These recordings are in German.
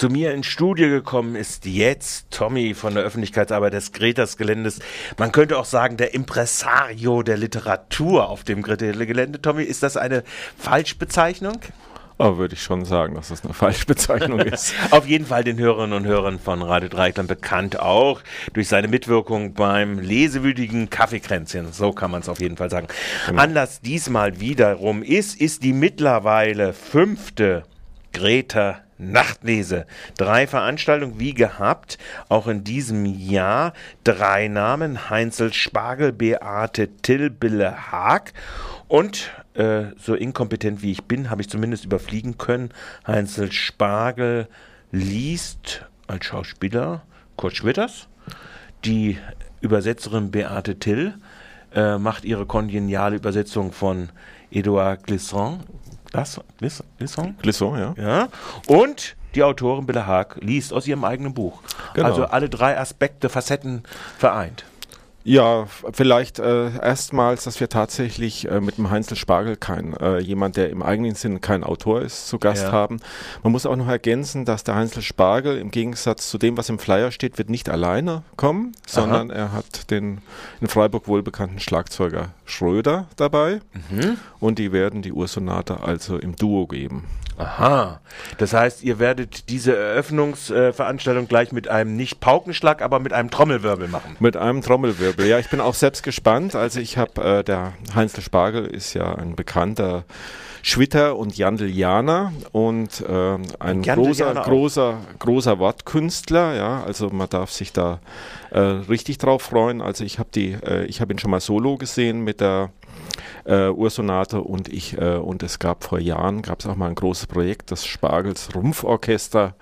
zu mir ins Studio gekommen ist jetzt Tommy von der Öffentlichkeitsarbeit des Gretas Geländes. Man könnte auch sagen, der Impresario der Literatur auf dem Greta Gelände. Tommy, ist das eine Falschbezeichnung? Aber würde ich schon sagen, dass das eine Falschbezeichnung ist. Auf jeden Fall den Hörerinnen und Hörern von Radio Dreikland bekannt auch durch seine Mitwirkung beim lesewütigen Kaffeekränzchen. So kann man es auf jeden Fall sagen. Genau. Anlass diesmal wiederum ist, ist die mittlerweile fünfte Greta Nachtlese. Drei Veranstaltungen wie gehabt, auch in diesem Jahr. Drei Namen: Heinzel Spargel, Beate Till, Bille Haag. Und äh, so inkompetent wie ich bin, habe ich zumindest überfliegen können. Heinzel Spargel liest als Schauspieler Kurt Schwitters. Die Übersetzerin Beate Till äh, macht ihre kongeniale Übersetzung von Edouard Glisson? Glisson, ja. ja. Und die Autorin Billa Haag liest aus ihrem eigenen Buch. Genau. Also alle drei Aspekte, Facetten vereint. Ja, vielleicht äh, erstmals, dass wir tatsächlich äh, mit dem Heinzel Spargel kein äh, jemand, der im eigenen Sinn kein Autor ist, zu Gast ja. haben. Man muss auch noch ergänzen, dass der Heinzel Spargel im Gegensatz zu dem, was im Flyer steht, wird nicht alleine kommen, sondern Aha. er hat den in Freiburg wohlbekannten Schlagzeuger Schröder dabei mhm. und die werden die Ursonate also im Duo geben. Aha. Das heißt, ihr werdet diese Eröffnungsveranstaltung gleich mit einem nicht Paukenschlag, aber mit einem Trommelwirbel machen. Mit einem Trommelwirbel. Ja, ich bin auch selbst gespannt. Also ich habe, äh, der Heinzel Spargel ist ja ein bekannter Schwitter und Jandelianer und äh, ein großer, großer, großer Wortkünstler. Ja, also man darf sich da äh, richtig drauf freuen. Also ich habe die, äh, ich habe ihn schon mal solo gesehen mit der äh, Ursonate und ich äh, und es gab vor Jahren gab es auch mal ein großes Projekt, das Spargels Rumpforchester,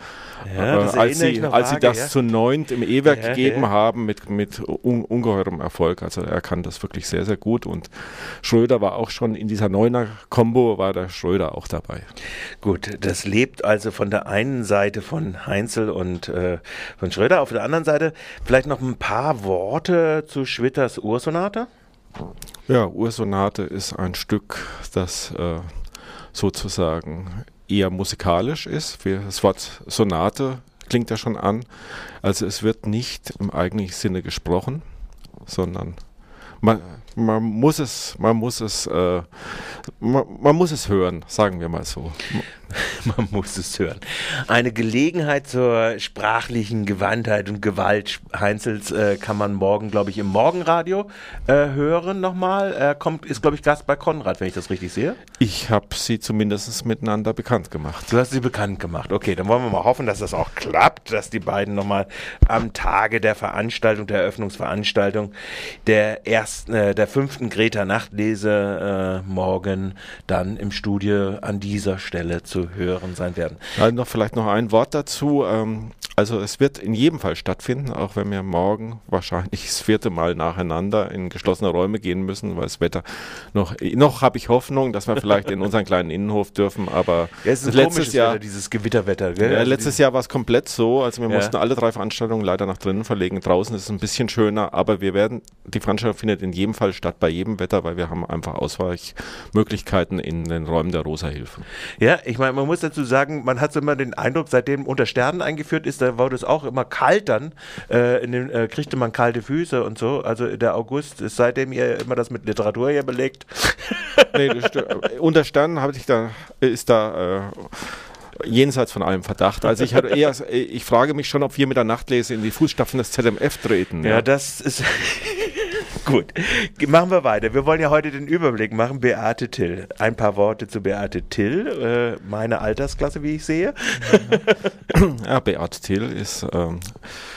ja, äh, als sie als sie das ja. zu neunt im E-Werk ja, gegeben haben mit mit un ungeheurem Erfolg. Also er kann das wirklich sehr sehr gut und Schröder war auch schon in dieser Neuner Combo war der Schröder auch dabei. Gut, das lebt also von der einen Seite von Heinzel und äh, von Schröder, auf der anderen Seite vielleicht noch ein paar Worte zu Schwitters Ursonate. Ja, Ursonate ist ein Stück, das äh, sozusagen eher musikalisch ist. Das Wort Sonate klingt ja schon an. Also es wird nicht im eigentlichen Sinne gesprochen, sondern man, man muss es, man muss es, äh, man, man, muss es hören, sagen wir mal so. man muss es hören. Eine Gelegenheit zur sprachlichen Gewandtheit und Gewalt Heinzels äh, kann man morgen, glaube ich, im Morgenradio äh, hören nochmal. Er kommt, ist, glaube ich, Gast bei Konrad, wenn ich das richtig sehe. Ich habe sie zumindest miteinander bekannt gemacht. Du hast sie bekannt gemacht. Okay, dann wollen wir mal hoffen, dass das auch klappt, dass die beiden nochmal am Tage der Veranstaltung, der Eröffnungsveranstaltung der ersten, äh, der fünften Greta Nachtlese äh, morgen dann im Studio an dieser Stelle zu hören sein werden. Ja, noch vielleicht noch ein Wort dazu. Ähm, also es wird in jedem Fall stattfinden, auch wenn wir morgen wahrscheinlich das vierte Mal nacheinander in geschlossene Räume gehen müssen, weil das Wetter noch, noch habe ich Hoffnung, dass wir vielleicht in unseren kleinen Innenhof dürfen, aber ja, es ist letztes Jahr Wetter, dieses Gewitterwetter. Gell? Ja, also letztes Jahr war es komplett so, also wir ja. mussten alle drei Veranstaltungen leider nach drinnen verlegen. Draußen ist es ein bisschen schöner, aber wir werden, die Veranstaltung findet in jedem Fall statt, bei jedem Wetter, weil wir haben einfach Ausweichmöglichkeiten in den Räumen der Rosa-Hilfe. Ja, ich meine, man muss dazu sagen, man hat so immer den Eindruck, seitdem unter Sternen eingeführt ist, da wurde es auch immer kalt dann, äh, in den, äh, kriegte man kalte Füße und so. Also der August ist seitdem ihr immer das mit Literatur hier belegt. nee, unter Sternen habe ich da, ist da äh, jenseits von allem Verdacht. Also ich eher, ich frage mich schon, ob wir mit der Nachtlese in die Fußstapfen des ZMF treten. Ja, ja. das ist Gut, machen wir weiter. Wir wollen ja heute den Überblick machen. Beate Till. Ein paar Worte zu Beate Till, äh, meine Altersklasse, wie ich sehe. ja, Beate Till ist ähm,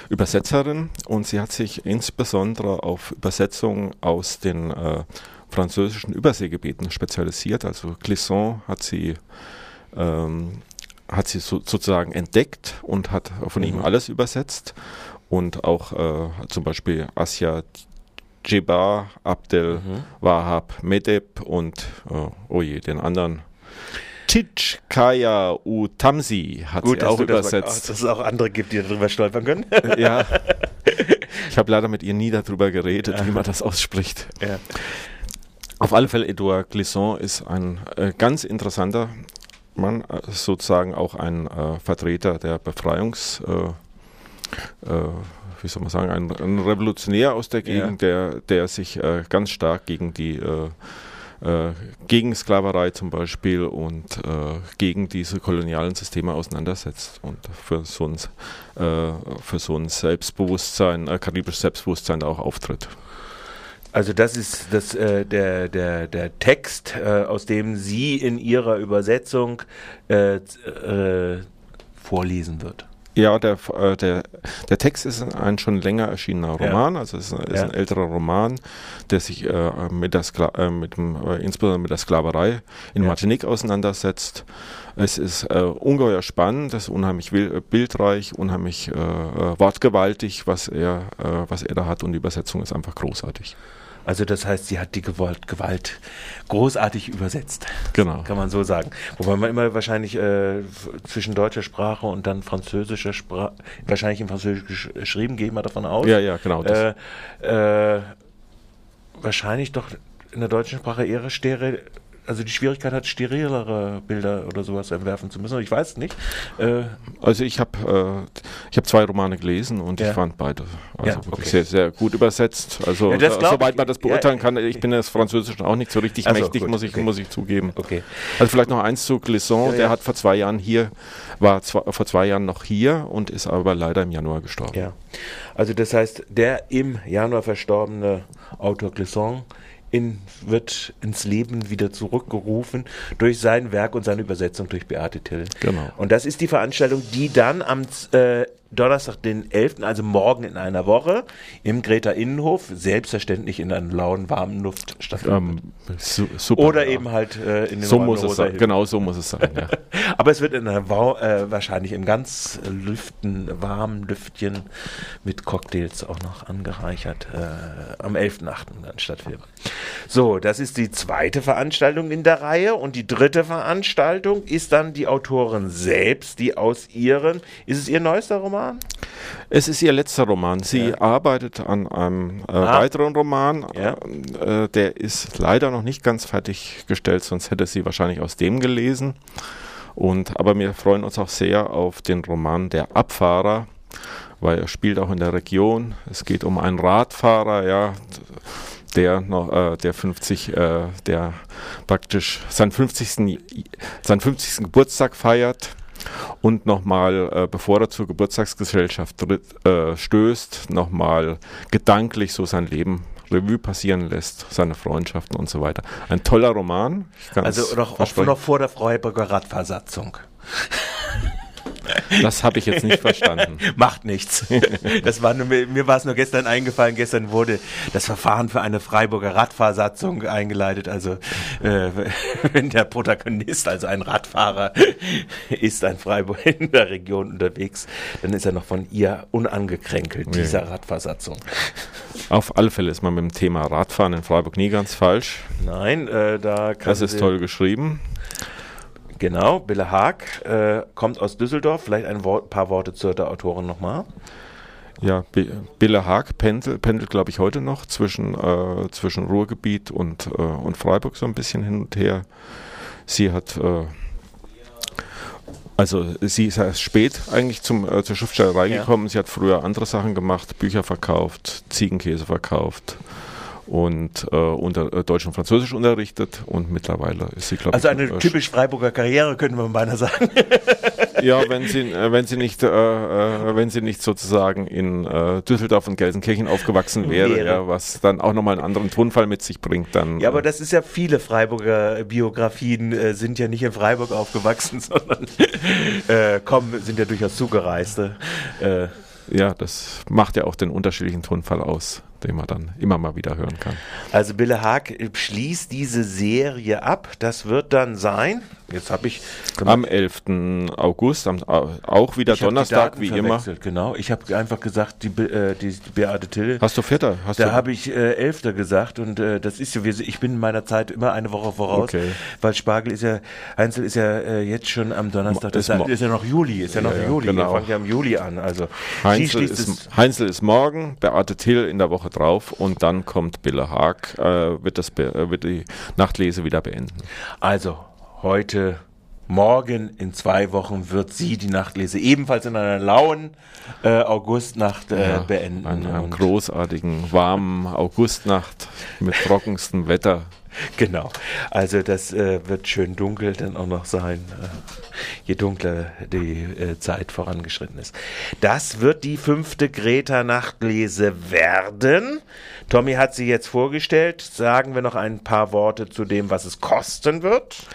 Übersetzerin und sie hat sich insbesondere auf Übersetzungen aus den äh, französischen Überseegebieten spezialisiert. Also Clisson hat sie ähm, hat sie so, sozusagen entdeckt und hat von mhm. ihm alles übersetzt und auch äh, zum Beispiel Asya Jibar, Abdel mhm. Wahab Medeb und, oh, oh je, den anderen. Titschkaya Utamsi hat Gut, sie auch übersetzt. Das, dass es auch andere gibt, die darüber stolpern können. ja. Ich habe leider mit ihr nie darüber geredet, ja. wie man das ausspricht. Ja. Auf alle Fälle, Edouard Glisson ist ein äh, ganz interessanter Mann, äh, sozusagen auch ein äh, Vertreter der Befreiungs, äh, äh, wie soll man sagen, ein, ein, Revolutionär aus der Gegend, ja. der, der sich äh, ganz stark gegen die äh, gegen Sklaverei zum Beispiel und gegen diese kolonialen Systeme auseinandersetzt und für so ein, für so ein Selbstbewusstsein, karibisches Selbstbewusstsein auch auftritt. Also das ist das, äh, der, der, der Text, äh, aus dem sie in ihrer Übersetzung äh, äh vorlesen wird. Ja, der, äh, der, der Text ist ein schon länger erschienener Roman, ja. also es ist, ist ja. ein älterer Roman, der sich äh, mit der Skla äh, mit dem, äh, insbesondere mit der Sklaverei in ja. Martinique auseinandersetzt. Es ist äh, ungeheuer spannend, es ist unheimlich bildreich, unheimlich äh, wortgewaltig, was er, was er da hat und die Übersetzung ist einfach großartig. Also das heißt, sie hat die Gewalt, Gewalt großartig übersetzt. Genau. Kann man so sagen. Wobei man immer wahrscheinlich äh, zwischen deutscher Sprache und dann französischer Sprache, wahrscheinlich in Französisch geschrieben, gehen wir davon aus. Ja, ja, genau. Äh, äh, wahrscheinlich doch in der deutschen Sprache eher Stere also die Schwierigkeit hat, sterilere Bilder oder sowas entwerfen zu müssen. Ich weiß nicht. Äh also ich habe äh, ich habe zwei Romane gelesen und ja. ich fand beide also ja, okay. sehr, sehr gut übersetzt. Also ja, soweit man das beurteilen kann, ich bin das Französischen auch nicht so richtig also, mächtig, gut, muss ich okay. muss ich zugeben. Okay. Also vielleicht noch eins zu Clisson, der hat vor zwei Jahren hier war zwei, vor zwei Jahren noch hier und ist aber leider im Januar gestorben. Also das heißt, der im Januar verstorbene Autor Clisson in, wird ins Leben wieder zurückgerufen durch sein Werk und seine Übersetzung durch Beate Till. Genau. Und das ist die Veranstaltung, die dann am äh, Donnerstag, den 11., also morgen in einer Woche, im Greta Innenhof, selbstverständlich in einer lauen, warmen Luft stattfindet. Ähm, su super, Oder ja. eben halt äh, in den So muss es sein, genau so muss es sein, ja. Aber es wird in einer, äh, wahrscheinlich im ganz lüften, warmen Lüftchen mit Cocktails auch noch angereichert, äh, am 11.8. dann stattfinden. So, das ist die zweite Veranstaltung in der Reihe und die dritte Veranstaltung ist dann die Autorin selbst, die aus ihren, ist es ihr neuester Roman? Roman? Es ist ihr letzter Roman. Sie ja. arbeitet an einem äh, ah. weiteren Roman. Ja. Äh, der ist leider noch nicht ganz fertiggestellt, sonst hätte sie wahrscheinlich aus dem gelesen. Und, aber wir freuen uns auch sehr auf den Roman Der Abfahrer, weil er spielt auch in der Region. Es geht um einen Radfahrer, ja, der noch, äh, der 50, äh, der praktisch seinen 50. seinen 50. Geburtstag feiert und nochmal, äh, bevor er zur Geburtstagsgesellschaft äh, stößt, nochmal gedanklich so sein Leben Revue passieren lässt, seine Freundschaften und so weiter. Ein toller Roman. Also noch, noch vor der Freiburger Radversatzung. Das habe ich jetzt nicht verstanden. Macht nichts. Das war nur, mir war es nur gestern eingefallen. Gestern wurde das Verfahren für eine Freiburger Radfahrsatzung eingeleitet. Also äh, wenn der Protagonist, also ein Radfahrer, ist ein Freiburg in der Region unterwegs, dann ist er noch von ihr unangekränkelt, dieser. Radfahrsatzung. Auf alle Fälle ist man mit dem Thema Radfahren in Freiburg nie ganz falsch. Nein, äh, da kann Das ist toll geschrieben. Genau, Bille Haag äh, kommt aus Düsseldorf. Vielleicht ein Wort, paar Worte zur Autorin nochmal. Ja, Bille Haag pendelt, pendelt glaube ich, heute noch zwischen, äh, zwischen Ruhrgebiet und, äh, und Freiburg so ein bisschen hin und her. Sie hat, äh, also sie ist erst spät eigentlich zum, äh, zur Schriftstellerei ja. gekommen. Sie hat früher andere Sachen gemacht, Bücher verkauft, Ziegenkäse verkauft und äh, unter äh, Deutsch und Französisch unterrichtet und mittlerweile ist sie, glaube also ich. Also eine äh, typisch Freiburger Karriere, könnte man beinahe sagen. ja, wenn sie, äh, wenn sie nicht, äh, äh, wenn sie nicht sozusagen in äh, Düsseldorf und Gelsenkirchen aufgewachsen wäre, wäre. Ja, was dann auch nochmal einen anderen Tonfall mit sich bringt, dann. Ja, aber das ist ja viele Freiburger Biografien äh, sind ja nicht in Freiburg aufgewachsen, sondern äh, kommen, sind ja durchaus Zugereiste. Ja, das macht ja auch den unterschiedlichen Tonfall aus den man dann immer mal wieder hören kann. Also Bille Haag schließt diese Serie ab. Das wird dann sein, jetzt habe ich... Am 11. August, am, auch wieder Donnerstag, wie immer. Genau, ich habe einfach gesagt, die, äh, die, die Beate Till. Hast du Vierter? Hast da habe ich äh, Elfter gesagt und äh, das ist ja, ich bin in meiner Zeit immer eine Woche voraus, okay. weil Spargel ist ja, Heinzel ist ja äh, jetzt schon am Donnerstag, das ist, ist ja noch Juli, ist ja, ja noch Juli, genau. wir fangen ja im Juli an. Also Heinzel ist, Heinzel ist morgen, Beate Till in der Woche drauf und dann kommt Bille Haag, äh, wird, das, äh, wird die Nachtlese wieder beenden. Also heute morgen in zwei Wochen wird sie die Nachtlese ebenfalls in einer lauen äh, Augustnacht äh, ja, beenden. Einer großartigen, warmen Augustnacht mit trockenstem Wetter. Genau. Also das äh, wird schön dunkel dann auch noch sein, äh, je dunkler die äh, Zeit vorangeschritten ist. Das wird die fünfte Greta-Nachtlese werden. Tommy hat sie jetzt vorgestellt. Sagen wir noch ein paar Worte zu dem, was es kosten wird.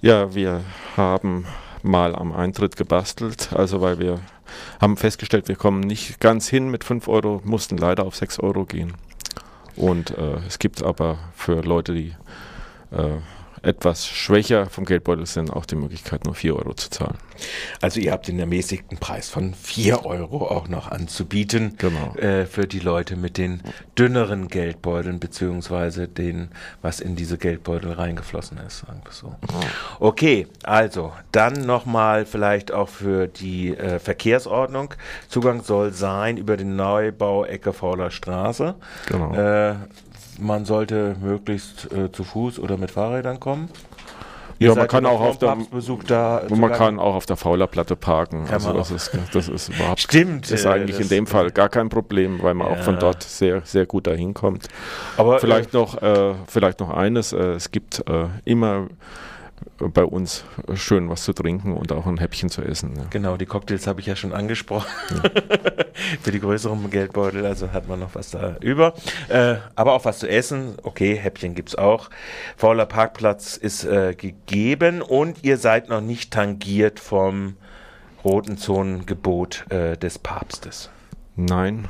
Ja, wir haben mal am Eintritt gebastelt, also weil wir haben festgestellt, wir kommen nicht ganz hin mit 5 Euro, mussten leider auf 6 Euro gehen. Und äh, es gibt aber für Leute, die äh, etwas schwächer vom Geldbeutel sind, auch die Möglichkeit, nur 4 Euro zu zahlen. Also ihr habt den ermäßigten Preis von 4 Euro auch noch anzubieten genau. äh, für die Leute mit den dünneren Geldbeuteln, beziehungsweise den, was in diese Geldbeutel reingeflossen ist, sagen wir so. Okay, also dann nochmal vielleicht auch für die äh, Verkehrsordnung. Zugang soll sein über den Neubau Ecke Fauler Straße. Genau. Äh, man sollte möglichst äh, zu Fuß oder mit Fahrrädern kommen. ja, man kann auch auf der da man kann auch auf der Faulerplatte parken. also das ist, das ist überhaupt Stimmt, ist eigentlich das in dem Fall gar kein Problem, weil man ja. auch von dort sehr sehr gut dahin kommt. Aber vielleicht äh, noch äh, vielleicht noch eines: äh, Es gibt äh, immer bei uns schön was zu trinken und auch ein Häppchen zu essen. Ja. Genau, die Cocktails habe ich ja schon angesprochen. Ja. Für die größeren Geldbeutel, also hat man noch was da über. Äh, aber auch was zu essen. Okay, Häppchen gibt es auch. Fauler Parkplatz ist äh, gegeben und ihr seid noch nicht tangiert vom roten Zonengebot äh, des Papstes. Nein,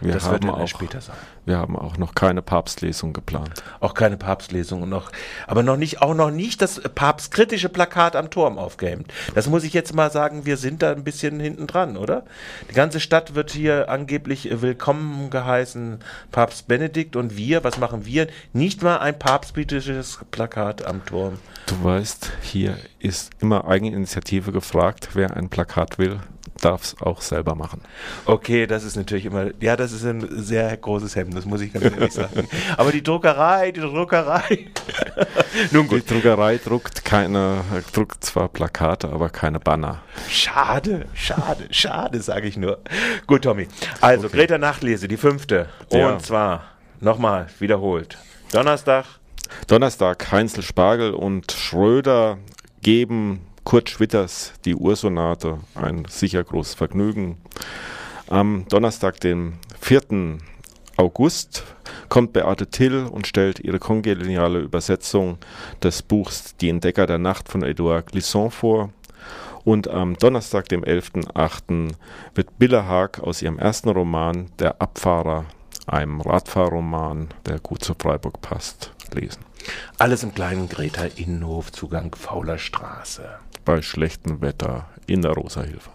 wir das haben wird auch später sein. Wir haben auch noch keine Papstlesung geplant. Auch keine Papstlesung und noch, aber noch nicht, auch noch nicht das papstkritische Plakat am Turm aufgehängt. Das muss ich jetzt mal sagen, wir sind da ein bisschen hinten dran, oder? Die ganze Stadt wird hier angeblich willkommen geheißen, Papst Benedikt und wir, was machen wir? Nicht mal ein papstkritisches Plakat am Turm. Du weißt, hier ist immer Eigeninitiative gefragt, wer ein Plakat will darf es auch selber machen. Okay, das ist natürlich immer, ja, das ist ein sehr großes Hemd, das muss ich ganz ehrlich sagen. Aber die Druckerei, die Druckerei. Nun gut. Die Druckerei druckt keine, druckt zwar Plakate, aber keine Banner. Schade, schade, schade, sage ich nur. Gut, Tommy. Also, okay. Greta Nachtlese, die fünfte. Ja. Und zwar, nochmal, wiederholt. Donnerstag. Donnerstag, Heinzel Spargel und Schröder geben Kurt Schwitters Die Ursonate, ein sicher großes Vergnügen. Am Donnerstag, den 4. August, kommt Beate Till und stellt ihre kongeniale Übersetzung des Buchs Die Entdecker der Nacht von Edouard Glisson vor. Und am Donnerstag, dem 11.8., wird Billa Haag aus ihrem ersten Roman Der Abfahrer, einem Radfahrroman, der gut zu Freiburg passt, lesen. Alles im kleinen Greta Innenhof, Zugang Fauler Straße bei schlechtem Wetter in der Rosa Hilfe.